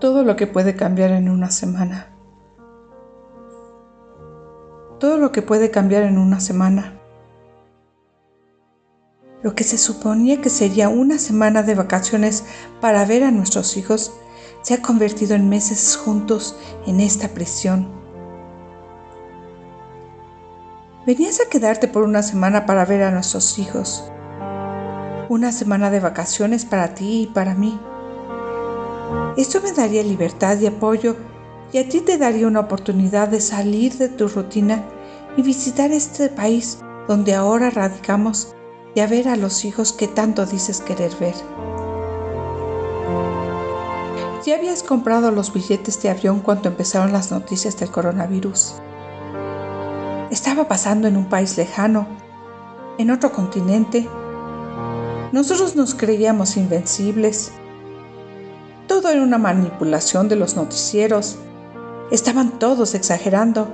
todo lo que puede cambiar en una semana. Todo lo que puede cambiar en una semana. Lo que se suponía que sería una semana de vacaciones para ver a nuestros hijos se ha convertido en meses juntos en esta prisión. Venías a quedarte por una semana para ver a nuestros hijos. Una semana de vacaciones para ti y para mí. Esto me daría libertad y apoyo y a ti te daría una oportunidad de salir de tu rutina y visitar este país donde ahora radicamos y a ver a los hijos que tanto dices querer ver. Ya habías comprado los billetes de avión cuando empezaron las noticias del coronavirus. Estaba pasando en un país lejano, en otro continente. Nosotros nos creíamos invencibles todo era una manipulación de los noticieros. Estaban todos exagerando.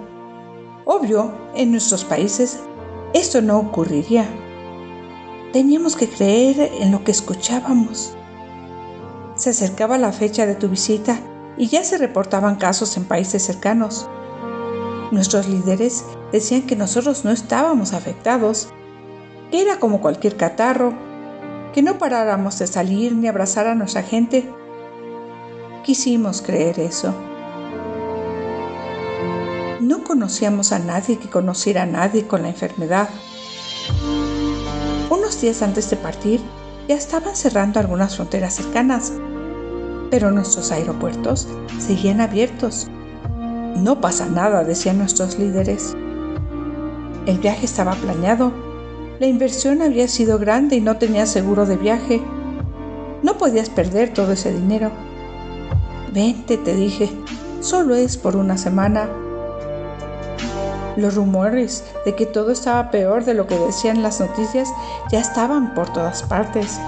Obvio, en nuestros países esto no ocurriría. Teníamos que creer en lo que escuchábamos. Se acercaba la fecha de tu visita y ya se reportaban casos en países cercanos. Nuestros líderes decían que nosotros no estábamos afectados, que era como cualquier catarro, que no paráramos de salir ni abrazar a nuestra gente quisimos creer eso. No conocíamos a nadie que conociera a nadie con la enfermedad. Unos días antes de partir, ya estaban cerrando algunas fronteras cercanas, pero nuestros aeropuertos seguían abiertos. No pasa nada, decían nuestros líderes. El viaje estaba planeado. La inversión había sido grande y no tenía seguro de viaje. No podías perder todo ese dinero. Vente, te dije, solo es por una semana. Los rumores de que todo estaba peor de lo que decían las noticias ya estaban por todas partes.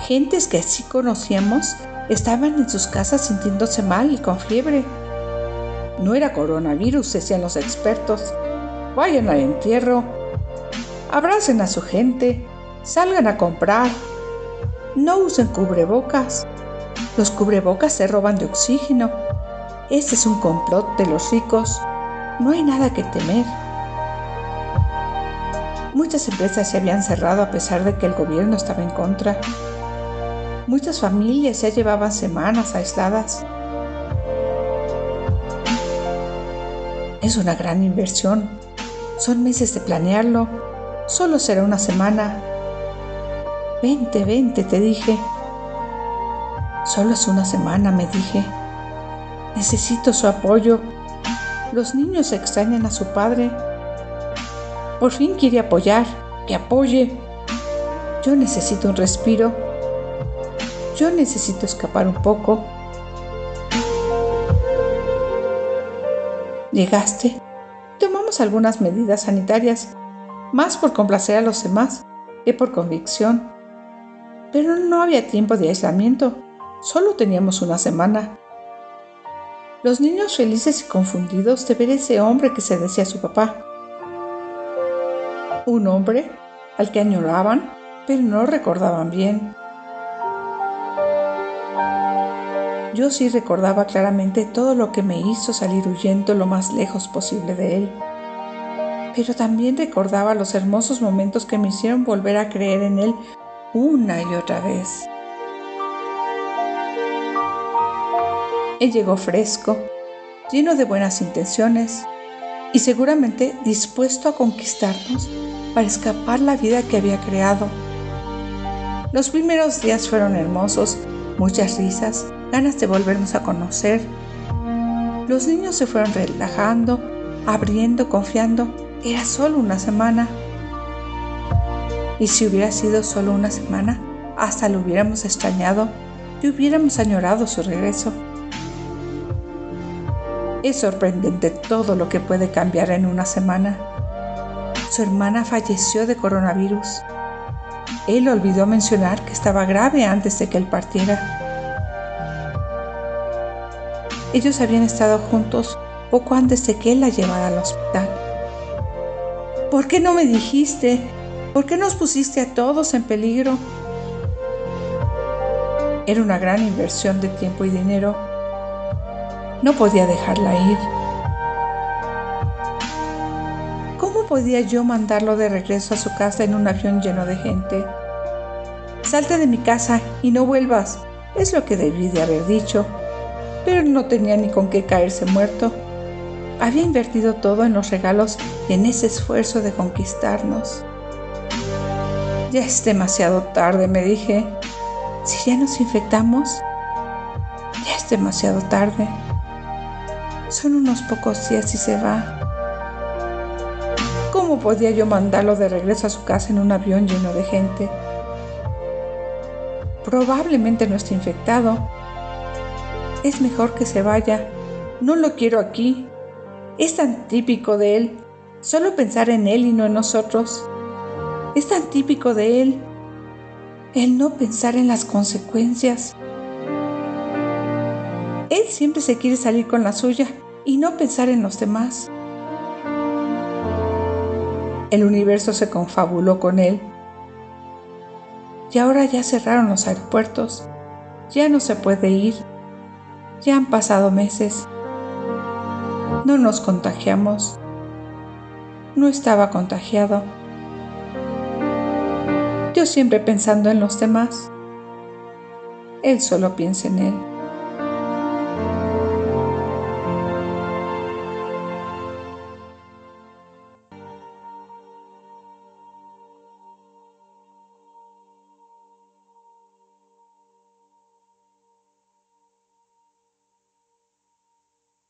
Gentes que así conocíamos estaban en sus casas sintiéndose mal y con fiebre. No era coronavirus, decían los expertos. Vayan al entierro, abracen a su gente, salgan a comprar, no usen cubrebocas. Los cubrebocas se roban de oxígeno. Este es un complot de los ricos. No hay nada que temer. Muchas empresas se habían cerrado a pesar de que el gobierno estaba en contra. Muchas familias ya llevaban semanas aisladas. Es una gran inversión. Son meses de planearlo. Solo será una semana. Vente, vente, te dije. Solo es una semana, me dije. Necesito su apoyo. Los niños extrañan a su padre. Por fin quiere apoyar, que apoye. Yo necesito un respiro. Yo necesito escapar un poco. Llegaste. Tomamos algunas medidas sanitarias, más por complacer a los demás que por convicción. Pero no había tiempo de aislamiento. Solo teníamos una semana. Los niños felices y confundidos de ver ese hombre que se decía su papá. Un hombre al que añoraban, pero no recordaban bien. Yo sí recordaba claramente todo lo que me hizo salir huyendo lo más lejos posible de él. Pero también recordaba los hermosos momentos que me hicieron volver a creer en él una y otra vez. Él llegó fresco, lleno de buenas intenciones y seguramente dispuesto a conquistarnos para escapar la vida que había creado. Los primeros días fueron hermosos, muchas risas, ganas de volvernos a conocer. Los niños se fueron relajando, abriendo, confiando. Era solo una semana. Y si hubiera sido solo una semana, hasta lo hubiéramos extrañado y hubiéramos añorado su regreso. Es sorprendente todo lo que puede cambiar en una semana. Su hermana falleció de coronavirus. Él olvidó mencionar que estaba grave antes de que él partiera. Ellos habían estado juntos poco antes de que él la llevara al hospital. ¿Por qué no me dijiste? ¿Por qué nos pusiste a todos en peligro? Era una gran inversión de tiempo y dinero. No podía dejarla ir. ¿Cómo podía yo mandarlo de regreso a su casa en un avión lleno de gente? Salte de mi casa y no vuelvas, es lo que debí de haber dicho, pero no tenía ni con qué caerse muerto. Había invertido todo en los regalos y en ese esfuerzo de conquistarnos. Ya es demasiado tarde, me dije. Si ya nos infectamos, ya es demasiado tarde. Son unos pocos días y se va. ¿Cómo podía yo mandarlo de regreso a su casa en un avión lleno de gente? Probablemente no esté infectado. Es mejor que se vaya. No lo quiero aquí. Es tan típico de él. Solo pensar en él y no en nosotros. Es tan típico de él el no pensar en las consecuencias. Él siempre se quiere salir con la suya y no pensar en los demás. El universo se confabuló con él. Y ahora ya cerraron los aeropuertos. Ya no se puede ir. Ya han pasado meses. No nos contagiamos. No estaba contagiado yo siempre pensando en los demás. Él solo piensa en él.